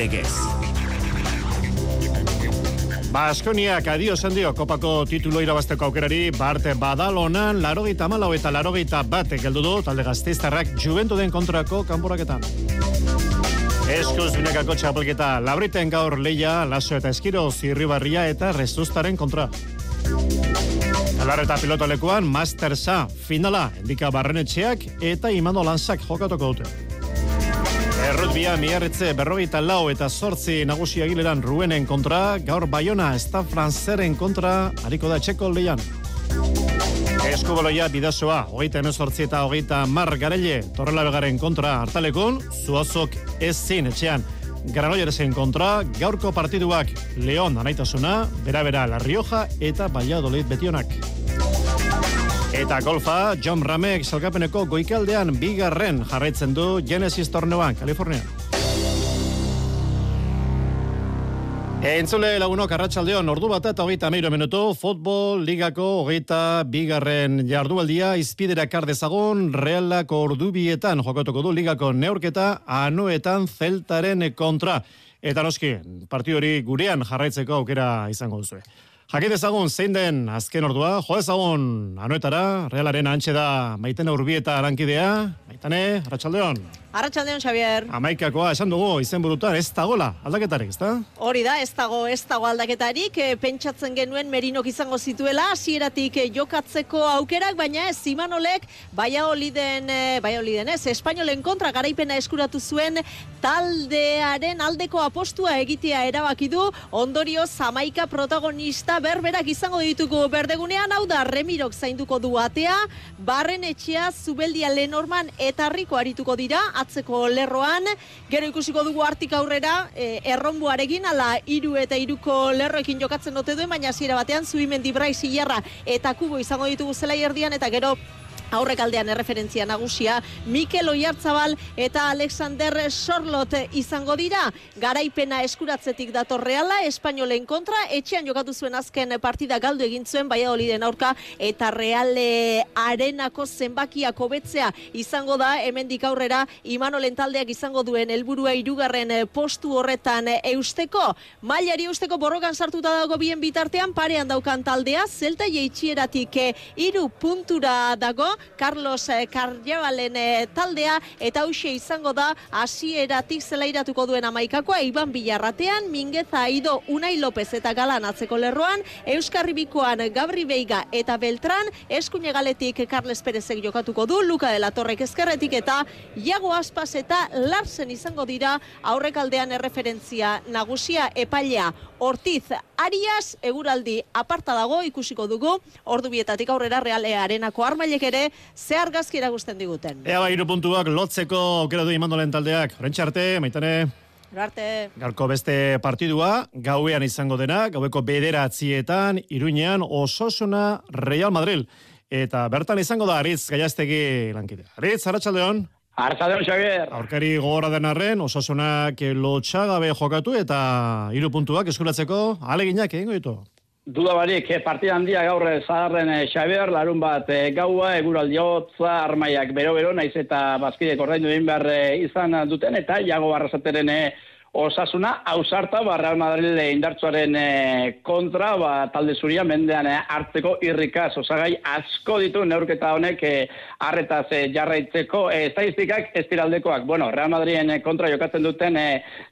Legez. Baskoniak adio zendio kopako titulo irabazteko aukerari Barte Badalonan larogeita malau eta larogeita bat geldu du talde gazteiztarrak juventu den kontrako kanporaketan. Eskuz binekako txapelketa labriten gaur leia, laso eta eskiro zirribarria eta rezustaren kontra. Alar eta pilotolekuan Mastersa finala endika barrenetxeak eta imano lanzak jokatuko dute. Errutbia miarritze berrogeita lau eta sortzi nagusi agileran ruenen kontra, gaur Bayona esta franzeren kontra, hariko da txeko leian. Eskuboloia bidazoa, hogeita emezortzi eta hogeita mar garele, torrela begaren kontra hartalekun, zuazok ez zin etxean. Granollers kontra, gaurko partiduak Leon anaitasuna, bera-bera La Rioja eta Valladolid betionak. Eta golfa, John Ramek salgapeneko goikaldean bigarren jarraitzen du Genesis torneoan, Kalifornia. Entzule lagunok arratsaldeon ordu bat eta hogeita meiro minutu, futbol ligako hogeita bigarren jardualdia izpidera kardezagon realako ordubietan jokatuko du ligako neurketa anuetan zeltaren kontra. Eta noski, partidori gurean jarraitzeko aukera izango duzue. Jakin ezagun zein den azken ordua, jo ezagun anuetara, realaren antxe da maiten urbieta arankidea, maitane, arratsaldeon. Arratxaldeon, Xavier. Amaikakoa, esan dugu, izen burutan, ez dagola, aldaketarik, ez da? Hori da, ez dago, ez dago aldaketarik, e, pentsatzen genuen merinok izango zituela, hasieratik e, jokatzeko aukerak, baina ez, Imanolek, baia oliden, baia oliden ez, Espainolen kontra garaipena eskuratu zuen, taldearen aldeko apostua egitea erabaki du, ondorio zamaika protagonista berberak izango ditugu berdegunean, hau da, remirok zainduko du atea, barren etxea, zubeldia lenorman eta riko arituko dira, atzeko lerroan, gero ikusiko dugu hartik aurrera, e, erronbuarekin, ala iru eta iruko lerroekin jokatzen dote duen, baina zira batean, zuimendi brai zilarra eta kubo izango ditugu zela erdian, eta gero aurrek aldean erreferentzia nagusia Mikel Oiartzabal eta Alexander Sorlot izango dira. Garaipena eskuratzetik dator reala Espainolen kontra etxean jokatu zuen azken partida galdu egin zuen baia oliden aurka eta reale arenako zenbakiak hobetzea izango da. Hemendik aurrera Imanolen taldeak izango duen helburua hirugarren postu horretan eusteko. Mailari eusteko borrokan sartuta dago bien bitartean parean daukan taldea zelta jeitxieratik hiru puntura dago Carlos Carriabalen eh, eh, taldea eta hause izango da hasieratik zelairatuko duen amaikakoa Iban Bilarratean, Mingeza Aido Unai López eta Galan atzeko lerroan, Euskarri Bikoan Gabri Beiga eta Beltran, Eskuine Galetik Carles Perezek jokatuko du, Luka de la Torrek ezkerretik eta Iago Aspas eta Larsen izango dira aurrekaldean erreferentzia nagusia epailea. Ortiz Arias eguraldi aparta dago ikusiko dugu ordu bietatik aurrera realearenako armailek ere ze argazki eragusten diguten. Ea ba, puntuak lotzeko aukera du imandolen taldeak. Horrentxe arte, maitane. Arte. Garko beste partidua, gauean izango dena, gaueko bederatzietan, iruñean, ososuna Real Madrid. Eta bertan izango da, Aritz gaiaztegi lankidea. Aritz, haratsaldeon. Arzadeon, Xavier. Aurkari gogora den arren, osasunak lotxagabe jokatu eta hiru puntuak eskuratzeko aleginak egingo ditu. Duda barik, eh, partida handia gaur eh, zaharren eh, Xavier, larun bat gaua, eguraldiotza, armaiak bero-bero, naiz eta bazkidek ordaindu egin behar izan duten, eta jago barrazateren Osasuna, hausarta, ba, Real Madrid indartsuaren e, kontra, ba, talde zuria mendean e, hartzeko irrikaz, osagai asko ditu neurketa honek e, arretaz e, jarraitzeko. E, estadistikak estiraldekoak. Bueno, Real Madriden kontra jokatzen duten e,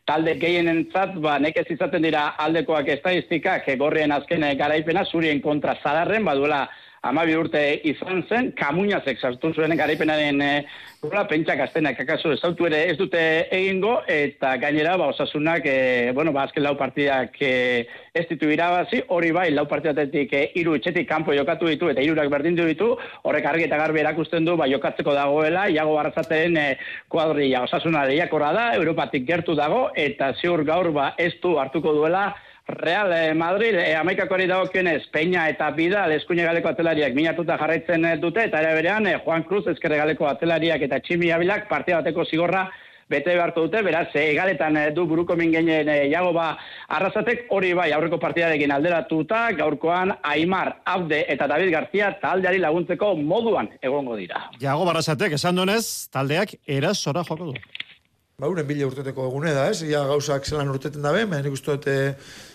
talde gehienen zat, ba, nekez izaten dira aldekoak estadistikak, e, gorrien azken garaipena, zurien kontra zadarren, baduela amabi urte izan zen, kamuñazek sartu zuen garaipenaren e, Hola, pentsak aztenak akaso ez ere ez dute egingo, eta gainera, ba, osasunak, e, bueno, ba, azken lau partidak e, ez ditu irabazi, hori bai, lau partidatetik e, iru etxetik kanpo jokatu ditu, eta irurak berdin ditu, horrek argi eta garbi erakusten du, ba, jokatzeko dagoela, iago barrazaten e, kuadria, osasuna da, Europatik gertu dago, eta ziur gaur, ba, ez du hartuko duela, Real eh, Madrid, eh, amaikakoari dagokionez, Peña eta Bidal eskuine galeko atelariak minatuta jarraitzen eh, dute, eta ere berean eh, Juan Cruz ezkerre galeko atelariak eta Tximi Abilak parte bateko zigorra bete beharko dute, beraz, egaletan eh, du buruko mingenen eh, jago ba arrasatek hori bai aurreko partidarekin alderatuta, gaurkoan Aimar, Abde eta David García taldeari laguntzeko moduan egongo dira. Jago barrasatek, esan duenez, taldeak erasora joko du. Ba, uren bile urteteko egune da, ez? Ia gauzak zelan urteten dabe, baina nik uste dut eh,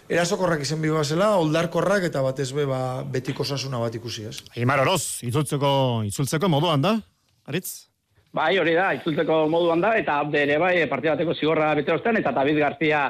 erasokorrak izen biba zela, oldarkorrak eta batez be, ba, betiko sasuna bat ikusi, ez? Imar Oroz, itzultzeko, itzultzeko moduan da, Aritz? Bai, hori da, itzultzeko moduan da, eta abde ere bai, partidateko zigorra bete ostean, eta David García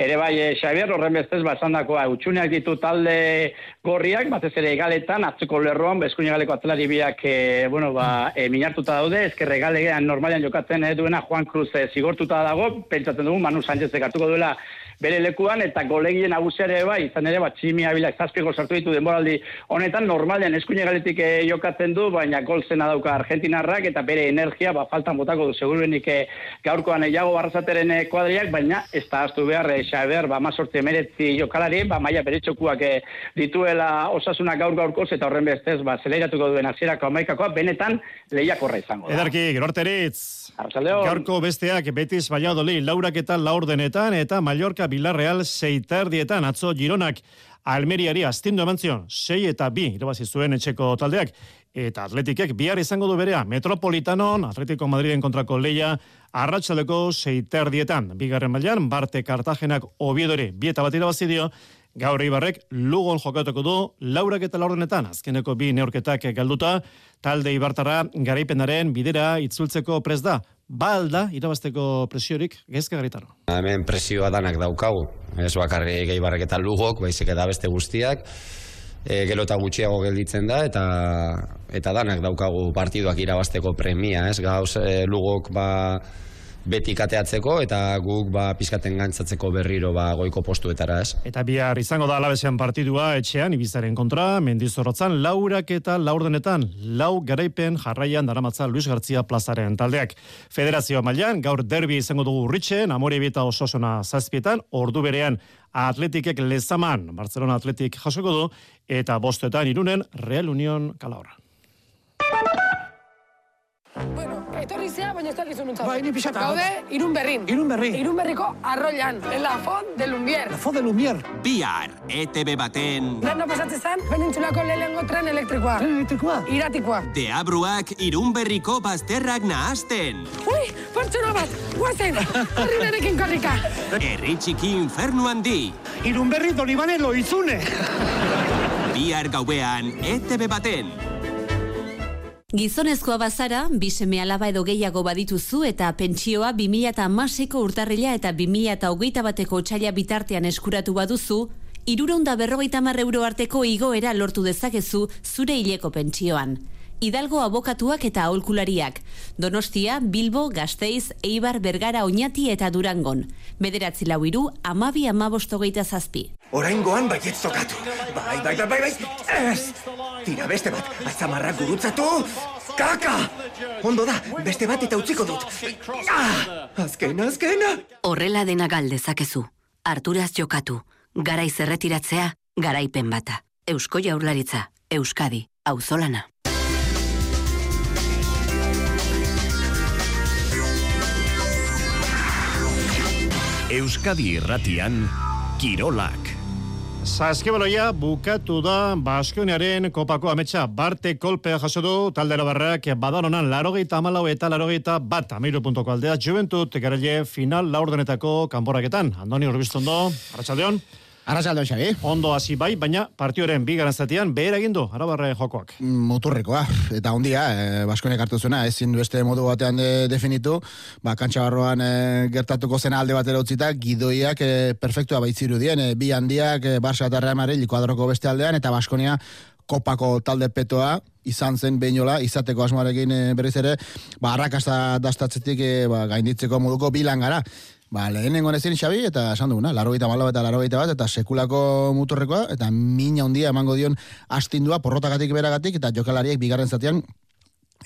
ere bai, eh, Xavier, horren bestez, basandakoa, utxuneak ditu talde gorriak, batez ere egaletan, atzeko lerroan, bezkuin egaleko atzelari biak, e, bueno, ba, e, minartuta daude, ezkerre egalean normalian jokatzen e, duena Juan Cruz e, zigortuta dago, pentsatzen dugu, Manu Sánchez hartuko duela bere lekuan eta golegien nagusiare bai, izan ere bat tximi abilak zazpiko sartu ditu denboraldi honetan. Normalean eskuine galetik eh, jokatzen du, baina gol zena dauka Argentinarrak eta bere energia ba, faltan botako du. Seguruenik eh, gaurkoan eiago barrazateren eh, kuadriak, baina ez da astu behar e, xaber, ba, mazortzi emeretzi jokalari, ba, maia bere txokuak dituela osasunak gaur gaurkoz eta horren bestez, ba, zeleiratuko duen azierako amaikakoa, benetan lehiakorra izango da. Edarki, gero Gaurko besteak Betis Valladolid laurak eta laurdenetan eta Mallorca Villarreal seiterdietan atzo Gironak Almeriari astindu emantzion, sei eta bi, irabazi zuen etxeko taldeak, eta atletikek bihar izango du berea, Metropolitanon, Atletico Madriden kontrako leia, arratsaleko seiterdietan, bigarren mailan Barte Kartagenak obiedore, bieta bat irabazi dio, Gaur Ibarrek Lugon jokatuko du laurak eta laurdenetan. Azkeneko bi neurketak galduta talde Ibartara garaipenaren bidera itzultzeko pres da balda irabasteko presiorik gezka garitaro. Hemen presioa danak daukagu, ez bakarri gehi barrek eta lugok, baizik eta beste guztiak, e, gelo eta gutxiago gelditzen da, eta eta danak daukagu partiduak irabasteko premia, ez? Gauz e, lugok ba, beti kateatzeko eta guk ba pizkaten gantzatzeko berriro ba goiko postuetara, ez? Eta bihar izango da alabesean partidua etxean ibizaren kontra, mendizorrotzan laurak eta laurdenetan, lau garaipen jarraian daramatza Luis Gartzia plazaren taldeak. Federazio mailan gaur derbi izango dugu urritxen, amore bieta ososona zazpietan, ordu berean atletikek lezaman, Barcelona atletik jasoko du, eta bostetan irunen Real Union Calahorra. Etorri zea, baina ez nuntzat. Bai, ni pixaka. Gaude, irun berrin. Irun berri. Irun berriko arroian. La Font de Lumier. La Font de Lumier. Bihar, ETB baten... Lehen pasatzen zen, penintzulako lehengo tren elektrikoa. Tren elektrikoa? Iratikoa. Deabruak irun berriko bazterrak nahazten. Ui, pertsona bat, guazen, horri berekin korrika. Herri txiki infernu handi. Irun berri donibane loizune. Bihar gauean, ETB baten. Gizonezkoa bazara, biseme alaba edo gehiago badituzu eta pentsioa 2008ko urtarrila eta 2008 bateko txaila bitartean eskuratu baduzu, iruronda berrogeita euro arteko igoera lortu dezakezu zure hileko pentsioan. Hidalgo abokatuak eta aholkulariak. Donostia, Bilbo, Gasteiz, Eibar, Bergara, Oñati eta Durangon. Bederatzi lau iru, amabi amabostogeita zazpi. Oraingoan baiet zokatu. Bai, bai, bai, bai, bai, ez! Tira beste bat, atzamarrak gurutzatu! Kaka! Ondo da, beste bat eta utziko dut. Ah! Azkena, azkena! Horrela dena galdezakezu. Arturaz jokatu. Garaiz erretiratzea, garaipen bata. Eusko jaurlaritza, Euskadi, auzolana. Euskadi Irratian Kirolak. Zaskibaloia bukatu da Baskoniaren kopako ametsa Barte kolpea jaso du talde barrak badaronan larogeita amalau eta larogeita bat ameiru puntoko aldea Juventut garaile final laurdenetako kanporaketan. Andoni Urbistondo, Arratxaldeon. Arrasaldo Xabi. Ondo hasi bai, baina partioren bi garantzatian behar egin du, arabarre jokoak. Muturrekoa, eta ondia, e, eh, Baskonek hartu zuena, ezin du este modu batean de, definitu, ba, kantxa barroan e, gertatuko zena alde batera utzita, gidoiak e, perfektua baitziru dien, e, bi handiak, e, Barça eta Real Madrid, kuadroko beste aldean, eta Baskonia kopako talde petoa, izan zen behinola, izateko asmoarekin e, berriz ere, ba, arrakasta dastatzetik e, ba, gainditzeko moduko bilan gara. Ba, lehenengo nezin Xabi, eta esan duguna, laro eta malo eta laro bat, eta sekulako muturrekoa, eta mina handia emango dion astindua, porrotagatik beragatik, eta jokalariek bigarren zatean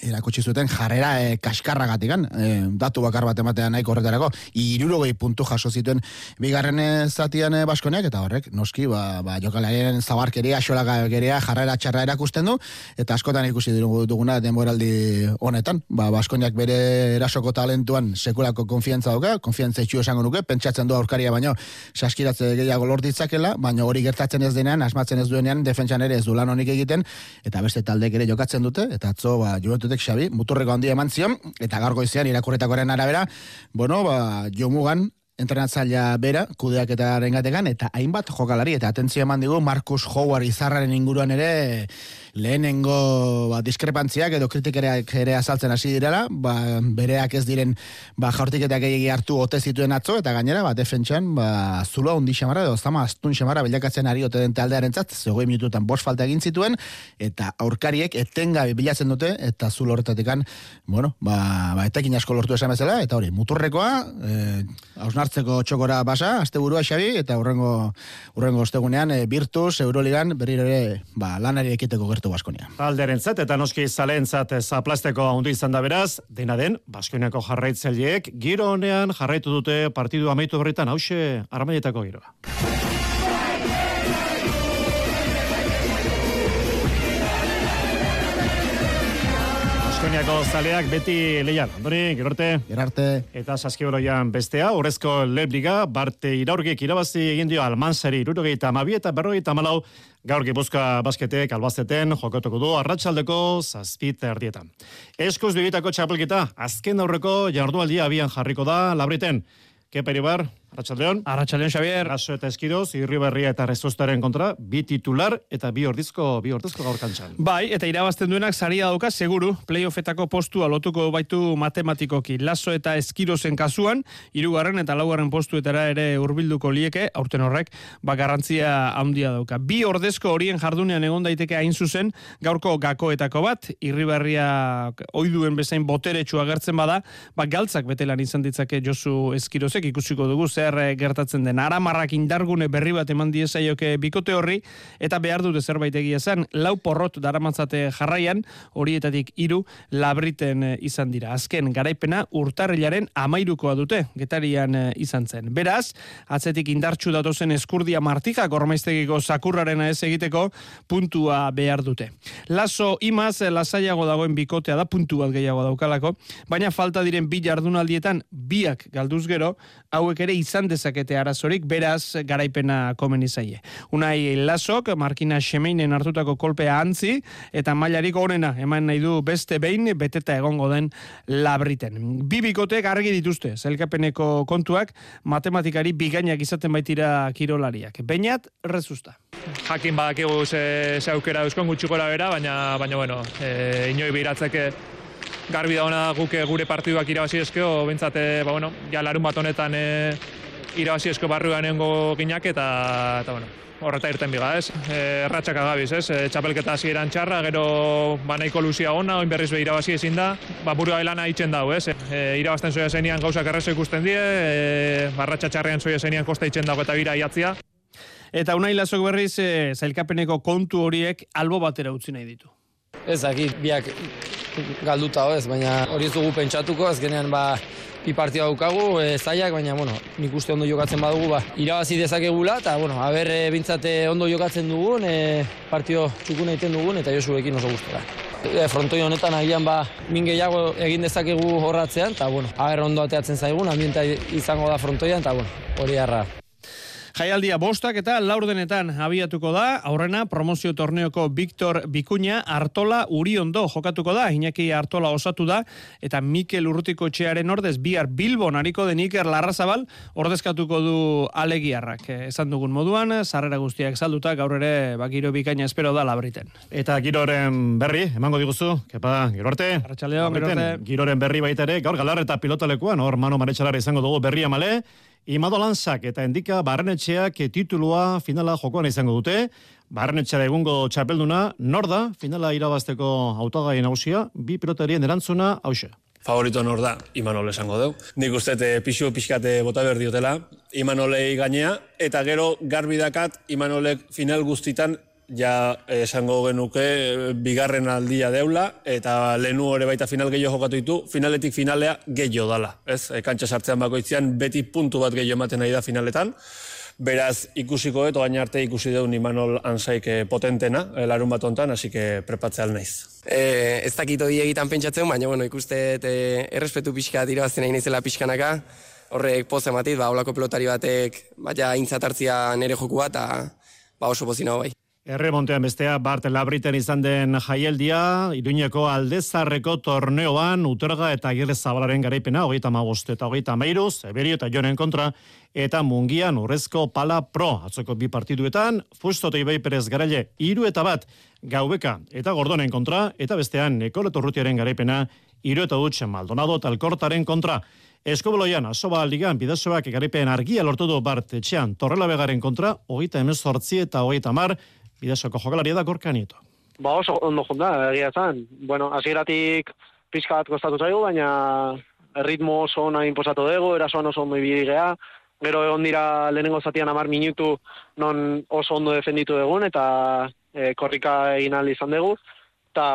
erakutsi zuten jarrera e, kaskarragatik e, datu bakar bat ematean nahiko horretarako. Irurogei puntu jaso zituen bigarren eh, zatian e, baskoneak eta horrek noski ba, ba jokalarien zabarkeria xolagakeria jarrera txarra erakusten du eta askotan ikusi duguna denboraldi honetan. Ba baskoneak bere erasoko talentuan sekulako konfiantza dauka konfiantza itxu esango nuke pentsatzen du aurkaria baino saskiratze gehiago lor ditzakela baina hori gertatzen ez denean asmatzen ez duenean defentsan ere ez du lan honik egiten eta beste taldek ere jokatzen dute eta atzo ba minututek Xabi, muturreko handia eman zion, eta gaur goizean irakurretakoaren arabera, bueno, ba, jomugan, entrenatzailea bera, kudeak eta rengategan, eta hainbat jokalari, eta atentzio eman digu, Marcus Howard izarraren inguruan ere, lehenengo ba, diskrepantziak edo kritikereak ere azaltzen hasi direla, ba, bereak ez diren ba, jaurtiketak egin hartu ote zituen atzo, eta gainera, ba, defentsan, ba, zulo hundi xamara, edo zama astun xamara bilakatzen ari ote den taldearen zat, zegoi minututan bos falta egin zituen, eta aurkariek etengabe bilatzen dute, eta zulo horretatekan, bueno, ba, ba, etekin asko lortu esan bezala, eta hori, muturrekoa, eh, hausnartzeko txokora basa, azte burua xabi, eta urrengo, urrengo ostegunean, e, Virtus, Euroligan, berriro ere, ba, lanari ekiteko gertu Baskonia. Alderen zat, eta noski zalen zat zaplasteko handu izan da beraz, dena den, Baskoniako jarraitzaileek, giro honean jarraitu dute partidu amaitu berritan, hause, armaietako giroa. Baskoniako zaleak beti leian. Andoni, gerarte. Gerarte. Eta saskiboloian bestea, horrezko lebliga, barte iraurgek irabazi egin dio almanzari irurogeita amabi eta berrogeita malau gaur gipuzka basketek albazteten jokatuko du arratsaldeko zazpit erdietan. Eskuz bibitako txapelkita, azken aurreko jardualdia abian jarriko da, labriten. Kepa Iribar, Arratxaldeon. Arratxaldeon, Xavier. Raso eta Eskiroz, Irribarria eta Rezostaren kontra, bi titular eta bi ordizko, bi ordizko gaur kantxan. Bai, eta irabazten duenak saria dauka, seguru, playoffetako postua lotuko baitu matematikoki. Laso eta Eskirozen kasuan, irugarren eta laugarren postuetara ere hurbilduko lieke, aurten horrek, ba garrantzia handia dauka. Bi ordezko horien jardunean egon daiteke hain zuzen, gaurko gakoetako bat, Irribarria oiduen bezain boteretsu agertzen bada, ba galtzak betelan izan ditzake Josu Eskirozek ikusiko dugu zer eh, gertatzen den. Aramarrak indargune berri bat eman diezaioke bikote horri eta behar dute zerbait egia zen. Lau porrot daramatzate jarraian horietatik hiru labriten eh, izan dira. Azken garaipena urtarrilaren amairukoa dute getarian eh, izan zen. Beraz, atzetik indartsu datozen eskurdia martika gormaiztegiko sakurraren ez egiteko puntua behar dute. Laso imaz lasaiago dagoen bikotea da puntu bat gehiago daukalako, baina falta diren bi jardunaldietan biak galduz gero, hauek ere izan dezakete arazorik, beraz garaipena komen izaie. Unai lasok, Markina Xemeinen hartutako kolpea antzi, eta mailarik onena eman nahi du beste behin, beteta egongo den labriten. Bi bikotek argi dituzte, zelkapeneko kontuak, matematikari bigainak izaten baitira kirolariak. Bainat, rezusta. Jakin badakigu ze, ze aukera euskon gutxikora bera, baina, baina bueno, e, inoi biratzeke garbi da ona guk gure partiduak irabazi eskeo, bentsate, ba, bueno, ja larun bat honetan e, irabazi esko barruan nengo ginak, eta, eta bueno, horreta irten biga, ez? E, erratxak agabiz, ez? E, txapelketa hasieran txarra, gero ba nahiko luzia ona, oin berriz be irabazi ezin da, ba burua elana itzen dau, ez? E, irabazten zoia zenian gauzak errezo ikusten die, e, barratxa txarrean zoia zenian kosta itzen dago eta bira iatzia. Eta unai lasok berriz, e, zailkapeneko kontu horiek albo batera utzi nahi ditu. Ez dakit, biak galduta ez, baina hori ez dugu pentsatuko, azkenean ba, bi partida daukagu, e, zaiak, baina, bueno, nik uste ondo jokatzen badugu, ba, irabazi dezakegula, eta, bueno, haber e, bintzate ondo jokatzen dugun, e, partio txukuna egiten dugun, eta josuekin oso gustora. E, frontoi honetan agian, ba, min gehiago egin dezakegu horratzean, eta, bueno, haber ondo ateatzen zaigun, ambienta izango da frontoian, eta, bueno, hori harra. Jaialdia bostak eta laurdenetan abiatuko da, aurrena promozio torneoko Victor Bikuña Artola Uriondo jokatuko da, Iñaki Artola osatu da, eta Mikel Urrutiko txearen ordez, bihar Bilbon hariko den Iker Larrazabal, ordezkatuko du alegiarrak. Esan dugun moduan, sarrera guztiak salduta, gaur ere bakiro bikaina espero da labriten. Eta giroren berri, emango diguzu, kepa, giro arte. Arratxaldeon, giro arte. Giroren berri baita ere, gaur galar eta pilotalekuan, hor mano maretxalara izango dugu berri amale, Imado Lanzak eta Endika Barrenetxeak titulua finala jokoan izango dute. Barrenetxera egungo txapelduna, nor da, finala irabazteko autagai nagusia, bi pilotarien erantzuna, hause. Favorito nor da, Imanol esango deu. Nik uste te pixu pixkate bota behar diotela, Imanolei gainea, eta gero garbi dakat Imanolek final guztitan ja esango genuke bigarren aldia deula eta lehenu ere baita final gehiago jokatu ditu, finaletik finalea gehiago dala. Ez, e, kantxa sartzean bakoitzean beti puntu bat gehiago ematen nahi da finaletan. Beraz, ikusiko eto gaina arte ikusi deun Imanol Ansaik potentena, e, larun bat ontan, hasi que prepatzeal naiz. E, ez dakit hori egitan pentsatzen, baina bueno, ikuste e, errespetu pixka dira bazten nahi nizela pixkanaka, horrek poz ematit, ba, olako pelotari batek, baina intzatartzia nere joku bat, ba, oso pozina bai. Erremontean bestea Bart Labriten izan den jaieldia, Iruñeko aldezarreko torneoan, Uterga eta Agirre Zabalaren garaipena, hogeita magost eta hogeita mairuz, Eberio eta Jonen kontra, eta Mungian Urrezko Pala Pro, atzoko bi partiduetan, Fusto eta Ibai Perez garaile, iru eta bat, Gaubeka eta Gordonen kontra, eta bestean Nekoleto Rutiaren garaipena, iru eta dutxen Maldonado eta Alkortaren kontra. Eskoboloian, asoba ligan, bidazoak garaipen argia lortu du Bart etxean, Torrela Begaren kontra, hogeita emezortzi eta hogeita mar, bidasoko jokalaria da gorka nieto. Ba oso ondo jonda, egia zan. Bueno, hasieratik pizka bat kostatu zaigu, baina ritmo oso ona inposatu dugu, erasoan oso ondo ibili gea, gero egon dira lehenengo zatian amar minutu non oso ondo defenditu dugun, eta e, korrika egin izan dugu, eta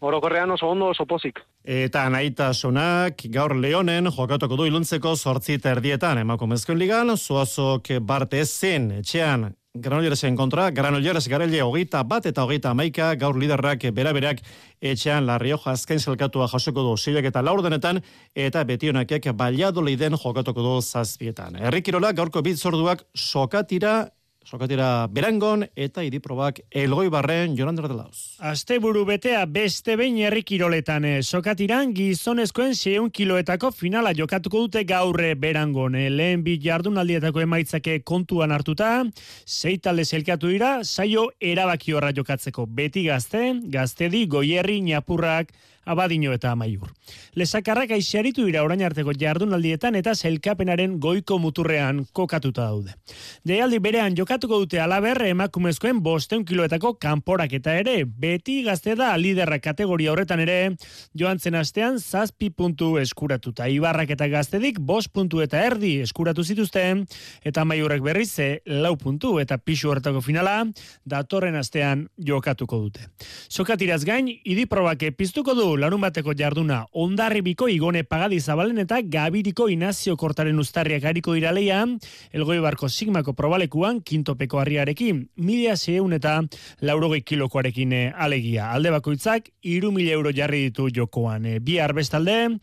orokorrean oso ondo oso pozik. Eta sonak gaur leonen jokatuko du iluntzeko sortzi terdietan emakumezkoen ligan, zuazok barte ezin etxean Granolleresen kontra, Granolleres garele hogeita bat eta hogeita amaika, gaur liderrak beraberak etxean La Rioja azken zelkatua jasoko du zilek eta laurdenetan, eta betionakek baliado leiden jokatuko du zazpietan. Errikirola gaurko bitzorduak sokatira Sokatira berangon eta idiprobak elgoi barren joran derdelauz. Aste buru betea beste behin errikiroletan. Eh, sokatiran gizonezkoen 6 kiloetako finala jokatuko dute gaurre berangon. Eh, lehen bi jardunaldietako emaitzake kontuan hartuta, sei talde zelkatu dira, saio erabaki horra jokatzeko. Beti gazte, gaztedi, goierri, ñapurrak, abadino eta amaiur. Lesakarrak aixiaritu dira orain arteko jardunaldietan eta zelkapenaren goiko muturrean kokatuta daude. Deialdi berean jokatuko dute alaber emakumezkoen bosteun kiloetako kanporak eta ere, beti gazte da liderra kategoria horretan ere, joan zen astean zazpi puntu eskuratuta. Ibarrak eta gaztedik bost puntu eta erdi eskuratu zituzten, eta amaiurrek berrize lau puntu eta pixu horretako finala, datorren astean jokatuko dute. Sokatiraz gain, idiprobak piztuko du larun bateko jarduna ondarribiko igone pagadi zabalen eta gabiriko inazio kortaren ustarriak hariko iraleia, elgoi barko sigmako probalekuan, kintopeko harriarekin, mila zeun eta laurogei kilokoarekin eh, alegia. Alde bakoitzak, iru mila euro jarri ditu jokoan. Eh, bi arbestalde,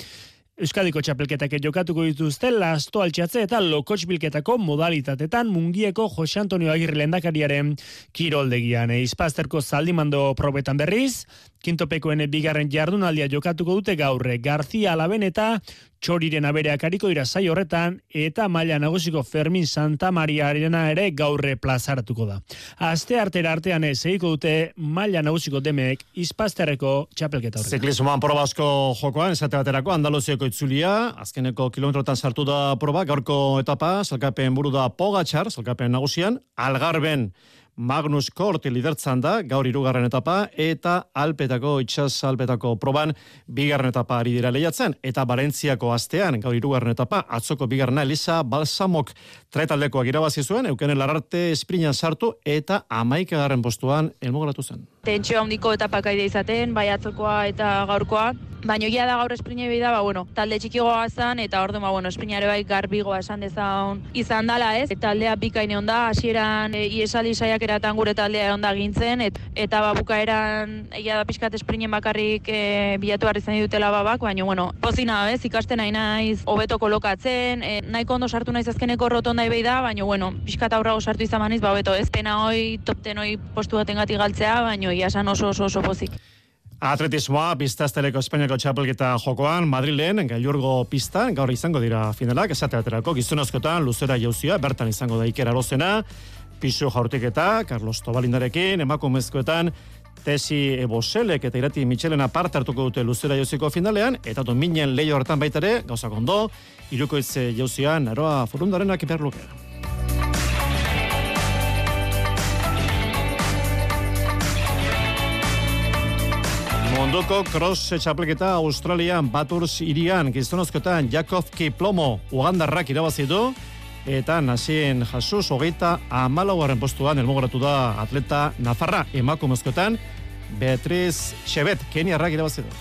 Euskadiko txapelketak jokatuko dituzte lasto altxatze eta lokotx bilketako modalitatetan mungieko Jose Antonio Agirre lendakariaren kiroldegian. Izpazterko zaldimando probetan berriz, kintopekoen bigarren jardunaldia jokatuko dute gaurre Garzia Alaben eta txoriren abereak hariko dira zai horretan eta maila nagusiko Fermin Santa Maria arena ere gaurre plazaratuko da. Aste artera artean ez egiko dute maila nagusiko demek izpazterreko txapelketa horretan. Ziklismoan proba asko jokoan, esate baterako Andaluziako itzulia, azkeneko kilometrotan sartu da proba, gaurko etapa, salkapen buru da Pogatxar, salkapen nagusian, Algarben, Magnus Kort lidertzan da, gaur irugarren etapa, eta Alpetako, itxas Alpetako proban, bigarren etapa ari dira lehiatzen, eta Balentziako astean, gaur irugarren etapa, atzoko bigarrena Elisa Balsamok tretaldekoak irabazi zuen, eukenen lararte esprinan sartu, eta amaika garren postuan elmogratu zen. Tentsio handiko etapak aide izaten, bai atzokoa eta gaurkoa, Baina ja da gaur esprine da, ba, bueno, talde txikigoa zan, eta ordu, ba, bueno, esprinare bai garbigoa esan dezaun izan dala, ez? Eta taldea bikaine onda, hasieran e, iesali saiak eratan gure taldea onda gintzen, et, eta ba, bukaeran, egia da pixkat esprinen bakarrik e, bilatu harri zen dutela babak, baina, bueno, pozina, ez? Ikasten nahi naiz, hobeto kolokatzen, e, nahiko ondo sartu naiz azkeneko rotonda ebei da, baina, bueno, pixkat aurrago sartu izan maniz, ba, hobeto, ez? Pena hoi, topten hoi postu baten gati galtzea, baina, ia oso, oso, oso pozik. Atletismoa, pistazteleko Espainiako txapelketa jokoan, Madrilen, gailurgo pistan, gaur izango dira finalak, esate aterako, gizunazkotan, luzera jauzia, bertan izango da Iker Arozena, pisu jaurtiketa, Carlos Tobalindarekin, emakumezkoetan, Tesi Eboselek eta irati Michelena parte hartuko dute luzera jauziko finalean, eta dominen leio hartan baitare, gauzak ondo, irukoitze jauzian, eroa forundarenak iperlukera. Munduko cross txapelketa Australian Baturs irian gizonozkoetan Jakov Kiplomo Ugandarrak irabazi du. Eta nasien Jesus hogeita amalauaren postuan elmogoratu da atleta Nafarra emakumezkoetan. Beatriz Chebet Keniarrak irabazi du.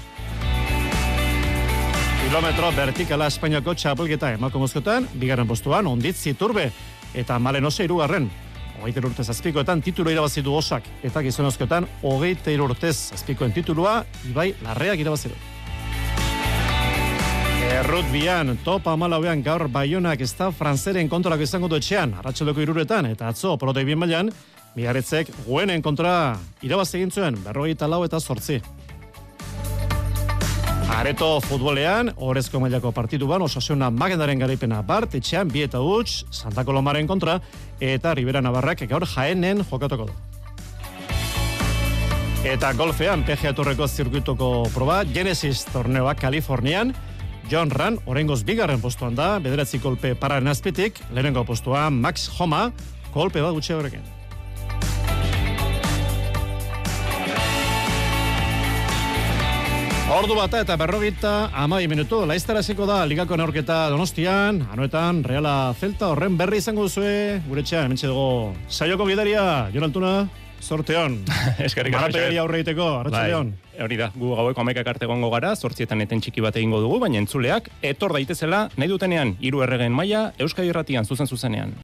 Kilometro vertikala Espainiako txapelketa emakumezkoetan bigarren postuan ondit ziturbe eta malen ose irugarren hogeita urtez azpikoetan titulo irabazi du osak, eta gizonozkoetan hogeita urtez azpikoen titulua, Ibai Larreak irabazi du. Errut bian, topa amalauean gaur baionak ez da franzeren kontrolako izango du etxean, arratxeloko iruretan, eta atzo, protei bien bailan, Biarritzek guenen kontra irabaz egin zuen, berrogeita lau eta sortzi. Areto futbolean, orezko mailako partidu ban, osasuna magendaren garaipena bart, etxean bi eta huts, Santa Kolomaren kontra, eta Ribera Navarrak gaur jaenen jokatuko du. Eta golfean, PGA Torreko zirkuitoko proba, Genesis torneoak Kalifornian, John Ran, orengoz bigarren postuan da, bederatzi kolpe pararen azpitik, lehenengo postua Max Homa, kolpe bat gutxe horrekin. Ordu bata eta berrogita amai minutu, laiztaraziko da ligako neorketa donostian, anuetan, Reala Celta horren berri izango duzue, gure txean, hementxe dugu, saioko gidaria, Jon Altuna, sorteon. Eskerrik asko. Marapegeria aurreiteko, arratsaldeon. Bai, hori da, gu gaueko amaikak arte egongo gara, sortzietan eten txiki bat egingo dugu, baina entzuleak, etor daitezela, nahi dutenean, hiru erregen maila, Euskadi Irratian zuzen zuzenean.